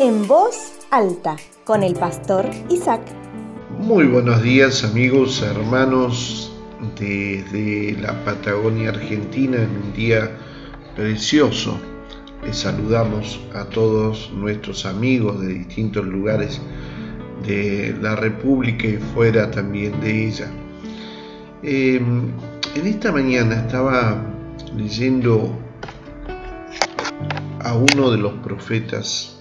en voz alta con el pastor Isaac. Muy buenos días amigos, hermanos desde la Patagonia Argentina en un día precioso. Les saludamos a todos nuestros amigos de distintos lugares de la República y fuera también de ella. Em, en esta mañana estaba leyendo a uno de los profetas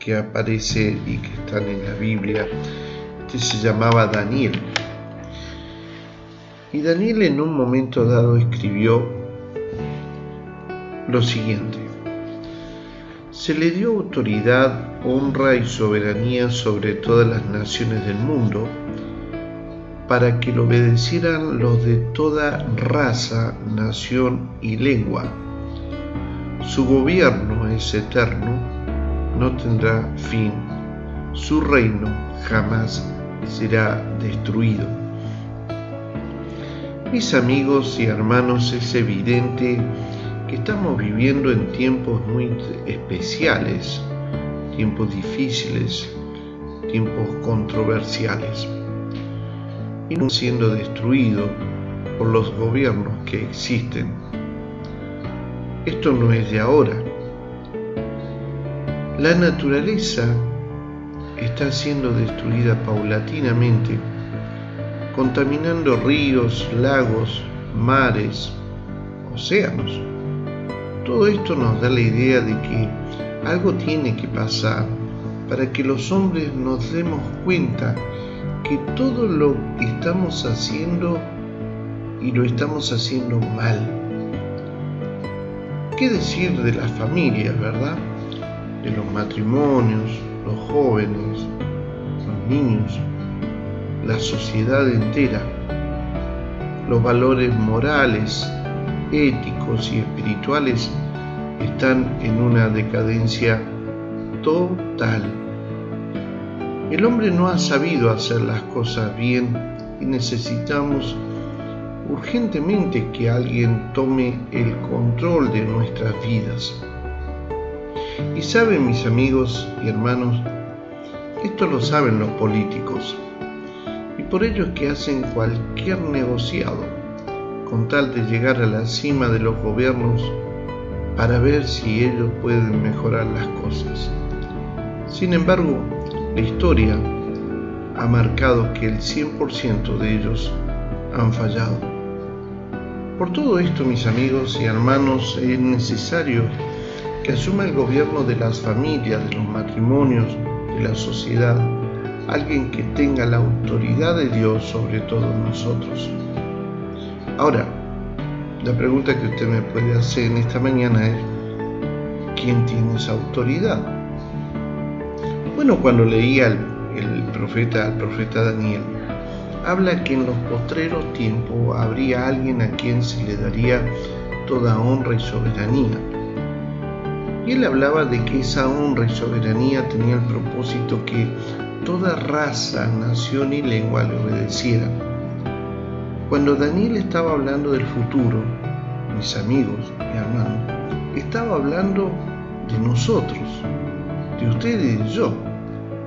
que aparece y que están en la Biblia. Este se llamaba Daniel. Y Daniel en un momento dado escribió lo siguiente. Se le dio autoridad, honra y soberanía sobre todas las naciones del mundo para que lo obedecieran los de toda raza, nación y lengua su gobierno es eterno, no tendrá fin, su reino jamás será destruido. Mis amigos y hermanos, es evidente que estamos viviendo en tiempos muy especiales, tiempos difíciles, tiempos controversiales, y no siendo destruido por los gobiernos que existen esto no es de ahora. La naturaleza está siendo destruida paulatinamente, contaminando ríos, lagos, mares, océanos. Todo esto nos da la idea de que algo tiene que pasar para que los hombres nos demos cuenta que todo lo estamos haciendo y lo estamos haciendo mal ¿Qué decir de las familias, verdad? De los matrimonios, los jóvenes, los niños, la sociedad entera. Los valores morales, éticos y espirituales están en una decadencia total. El hombre no ha sabido hacer las cosas bien y necesitamos urgentemente que alguien tome el control de nuestras vidas. Y saben mis amigos y hermanos, esto lo saben los políticos, y por ello es que hacen cualquier negociado con tal de llegar a la cima de los gobiernos para ver si ellos pueden mejorar las cosas. Sin embargo, la historia ha marcado que el 100% de ellos han fallado. Por todo esto, mis amigos y hermanos, es necesario que asuma el gobierno de las familias, de los matrimonios, de la sociedad, alguien que tenga la autoridad de Dios sobre todos nosotros. Ahora, la pregunta que usted me puede hacer en esta mañana es, ¿quién tiene esa autoridad? Bueno, cuando leía el, profeta, al profeta Daniel, habla que en los postreros tiempos habría alguien a quien se le daría toda honra y soberanía. Y él hablaba de que esa honra y soberanía tenía el propósito que toda raza, nación y lengua le obedecieran. Cuando Daniel estaba hablando del futuro, mis amigos y hermanos, estaba hablando de nosotros, de ustedes y yo,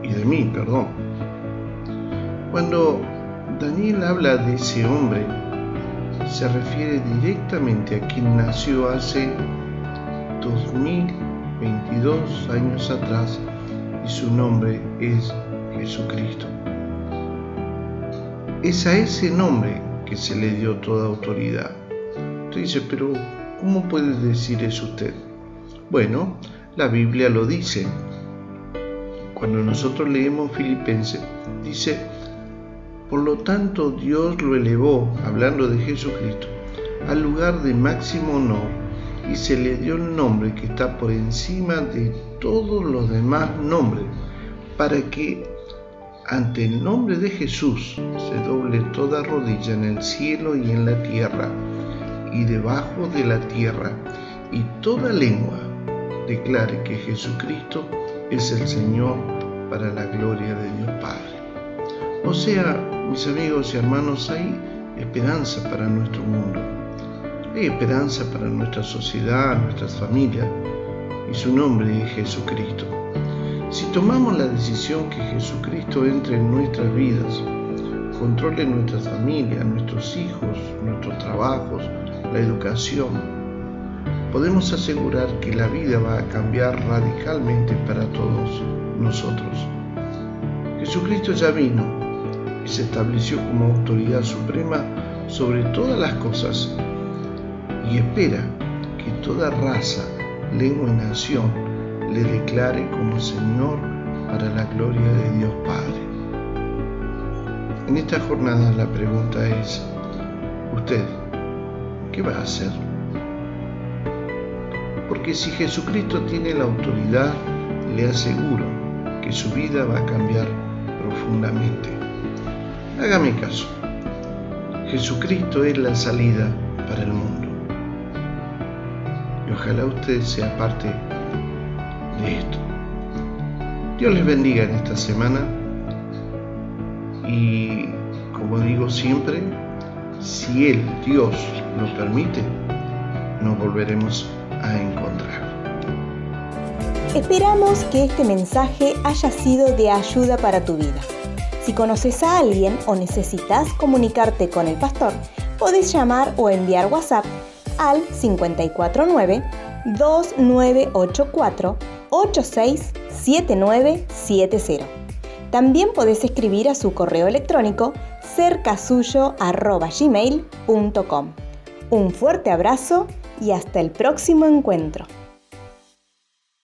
y de mí, perdón. Cuando Daniel habla de ese hombre, se refiere directamente a quien nació hace 2022 años atrás y su nombre es Jesucristo. Es a ese nombre que se le dio toda autoridad. Usted dice, pero ¿cómo puede decir eso usted? Bueno, la Biblia lo dice. Cuando nosotros leemos Filipenses, dice, por lo tanto, Dios lo elevó, hablando de Jesucristo, al lugar de máximo honor y se le dio el nombre que está por encima de todos los demás nombres, para que ante el nombre de Jesús se doble toda rodilla en el cielo y en la tierra y debajo de la tierra, y toda lengua declare que Jesucristo es el Señor para la gloria de Dios Padre. O sea, mis amigos y hermanos, hay esperanza para nuestro mundo. Hay esperanza para nuestra sociedad, nuestras familias, y su nombre es Jesucristo. Si tomamos la decisión que Jesucristo entre en nuestras vidas, controle nuestra familia, nuestros hijos, nuestros trabajos, la educación, podemos asegurar que la vida va a cambiar radicalmente para todos nosotros. Jesucristo ya vino y se estableció como autoridad suprema sobre todas las cosas y espera que toda raza, lengua y nación le declare como Señor para la gloria de Dios Padre. En esta jornada la pregunta es, ¿usted qué va a hacer? Porque si Jesucristo tiene la autoridad, le aseguro que su vida va a cambiar profundamente. Hágame caso. Jesucristo es la salida para el mundo. Ojalá usted sea parte de esto. Dios les bendiga en esta semana y como digo siempre, si Él, Dios, lo permite, nos volveremos a encontrar. Esperamos que este mensaje haya sido de ayuda para tu vida. Si conoces a alguien o necesitas comunicarte con el pastor, podés llamar o enviar WhatsApp al 549 2984 867970. También podés escribir a su correo electrónico cercasuyo.gmail.com. Un fuerte abrazo y hasta el próximo encuentro.